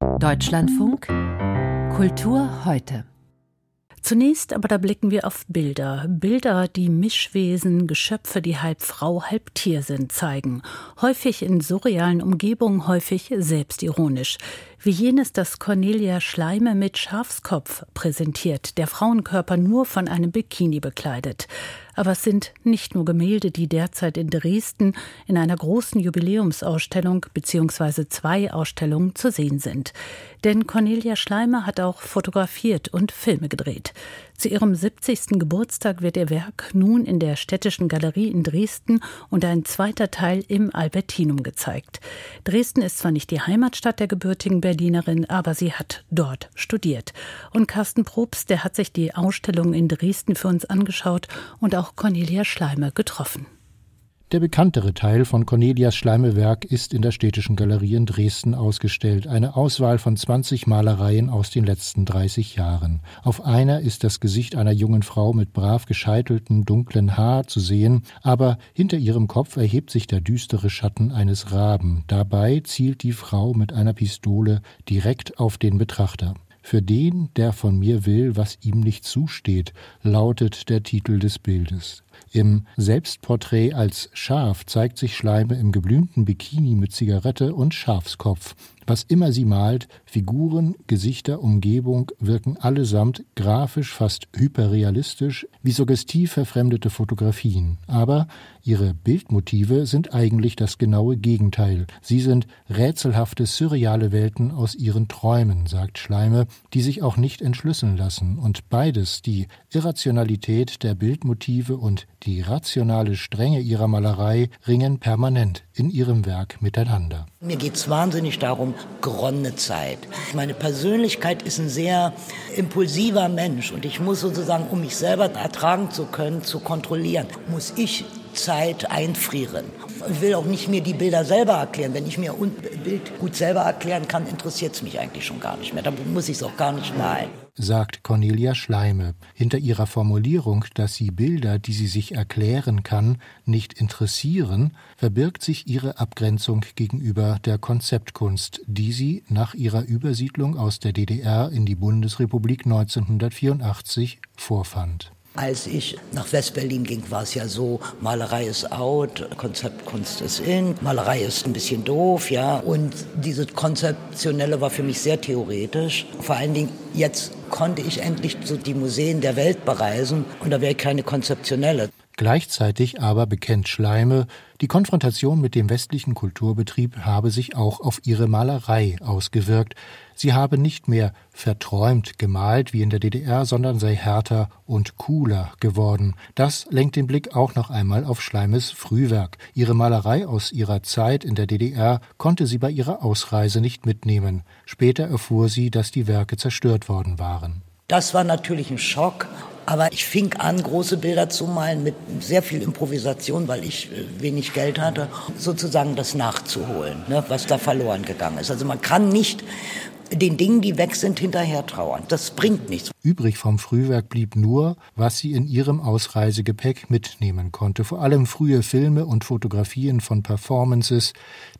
Deutschlandfunk Kultur heute. Zunächst aber da blicken wir auf Bilder. Bilder, die Mischwesen, Geschöpfe, die halb Frau, halb Tier sind, zeigen. Häufig in surrealen Umgebungen, häufig selbstironisch. Wie jenes, das Cornelia Schleime mit Schafskopf präsentiert, der Frauenkörper nur von einem Bikini bekleidet. Aber es sind nicht nur Gemälde, die derzeit in Dresden in einer großen Jubiläumsausstellung bzw. zwei Ausstellungen zu sehen sind. Denn Cornelia Schleimer hat auch fotografiert und Filme gedreht. Zu ihrem 70. Geburtstag wird ihr Werk nun in der Städtischen Galerie in Dresden und ein zweiter Teil im Albertinum gezeigt. Dresden ist zwar nicht die Heimatstadt der gebürtigen Berlinerin, aber sie hat dort studiert. Und Carsten Probst, der hat sich die Ausstellung in Dresden für uns angeschaut und auch Cornelia Schleimer getroffen. Der bekanntere Teil von Cornelias Schleimewerk ist in der Städtischen Galerie in Dresden ausgestellt, eine Auswahl von 20 Malereien aus den letzten 30 Jahren. Auf einer ist das Gesicht einer jungen Frau mit brav gescheiteltem dunklen Haar zu sehen, aber hinter ihrem Kopf erhebt sich der düstere Schatten eines Raben. Dabei zielt die Frau mit einer Pistole direkt auf den Betrachter. Für den, der von mir will, was ihm nicht zusteht, lautet der Titel des Bildes. Im Selbstporträt als Schaf zeigt sich Schleime im geblümten Bikini mit Zigarette und Schafskopf. Was immer sie malt, Figuren, Gesichter, Umgebung wirken allesamt grafisch fast hyperrealistisch, wie suggestiv verfremdete Fotografien. Aber ihre Bildmotive sind eigentlich das genaue Gegenteil. Sie sind rätselhafte, surreale Welten aus ihren Träumen, sagt Schleime, die sich auch nicht entschlüsseln lassen. Und beides, die Irrationalität der Bildmotive und die rationale Strenge ihrer Malerei, ringen permanent in ihrem Werk miteinander. Mir geht es wahnsinnig darum, geronnene Zeit. Meine Persönlichkeit ist ein sehr impulsiver Mensch und ich muss sozusagen, um mich selber ertragen zu können, zu kontrollieren, muss ich Zeit einfrieren. Ich will auch nicht mir die Bilder selber erklären. Wenn ich mir ein Bild gut selber erklären kann, interessiert es mich eigentlich schon gar nicht mehr. Da muss ich es auch gar nicht malen sagt Cornelia Schleime. Hinter ihrer Formulierung, dass sie Bilder, die sie sich erklären kann, nicht interessieren, verbirgt sich ihre Abgrenzung gegenüber der Konzeptkunst, die sie nach ihrer Übersiedlung aus der DDR in die Bundesrepublik 1984 vorfand. Als ich nach Westberlin ging, war es ja so, Malerei ist out, Konzeptkunst ist in, Malerei ist ein bisschen doof, ja. Und dieses Konzeptionelle war für mich sehr theoretisch. Vor allen Dingen jetzt konnte ich endlich so die Museen der Welt bereisen und da wäre keine konzeptionelle. Gleichzeitig aber bekennt Schleime, die Konfrontation mit dem westlichen Kulturbetrieb habe sich auch auf ihre Malerei ausgewirkt. Sie habe nicht mehr verträumt gemalt wie in der DDR, sondern sei härter und cooler geworden. Das lenkt den Blick auch noch einmal auf Schleimes Frühwerk. Ihre Malerei aus ihrer Zeit in der DDR konnte sie bei ihrer Ausreise nicht mitnehmen. Später erfuhr sie, dass die Werke zerstört worden waren. Das war natürlich ein Schock, aber ich fing an, große Bilder zu malen mit sehr viel Improvisation, weil ich äh, wenig Geld hatte, sozusagen das nachzuholen, ne, was da verloren gegangen ist. Also man kann nicht den Dingen, die weg sind, hinterher trauern. Das bringt nichts. Übrig vom Frühwerk blieb nur, was sie in ihrem Ausreisegepäck mitnehmen konnte. Vor allem frühe Filme und Fotografien von Performances,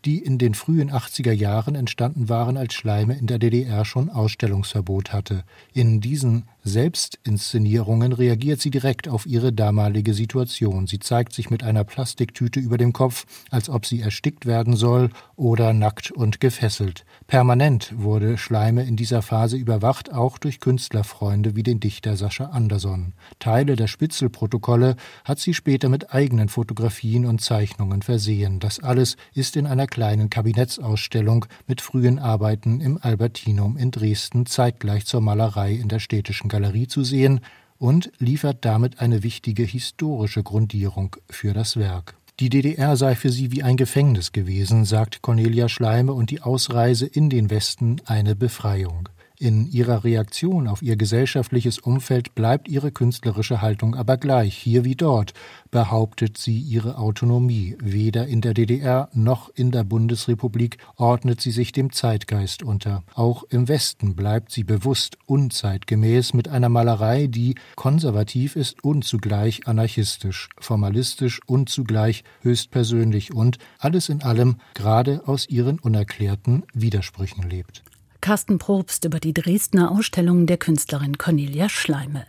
die in den frühen 80er Jahren entstanden waren, als Schleime in der DDR schon Ausstellungsverbot hatte. In diesen Selbstinszenierungen reagiert sie direkt auf ihre damalige Situation. Sie zeigt sich mit einer Plastiktüte über dem Kopf, als ob sie erstickt werden soll oder nackt und gefesselt. Permanent wurde Schleime in dieser Phase überwacht, auch durch Künstlerfreunde wie den Dichter Sascha Anderson. Teile der Spitzelprotokolle hat sie später mit eigenen Fotografien und Zeichnungen versehen. Das alles ist in einer kleinen Kabinettsausstellung mit frühen Arbeiten im Albertinum in Dresden zeitgleich zur Malerei in der städtischen Galerie zu sehen und liefert damit eine wichtige historische Grundierung für das Werk. Die DDR sei für sie wie ein Gefängnis gewesen, sagt Cornelia Schleime, und die Ausreise in den Westen eine Befreiung. In ihrer Reaktion auf ihr gesellschaftliches Umfeld bleibt ihre künstlerische Haltung aber gleich. Hier wie dort behauptet sie ihre Autonomie. Weder in der DDR noch in der Bundesrepublik ordnet sie sich dem Zeitgeist unter. Auch im Westen bleibt sie bewusst unzeitgemäß mit einer Malerei, die konservativ ist und zugleich anarchistisch, formalistisch und zugleich höchstpersönlich und alles in allem gerade aus ihren unerklärten Widersprüchen lebt. Carsten Probst über die Dresdner Ausstellung der Künstlerin Cornelia Schleime.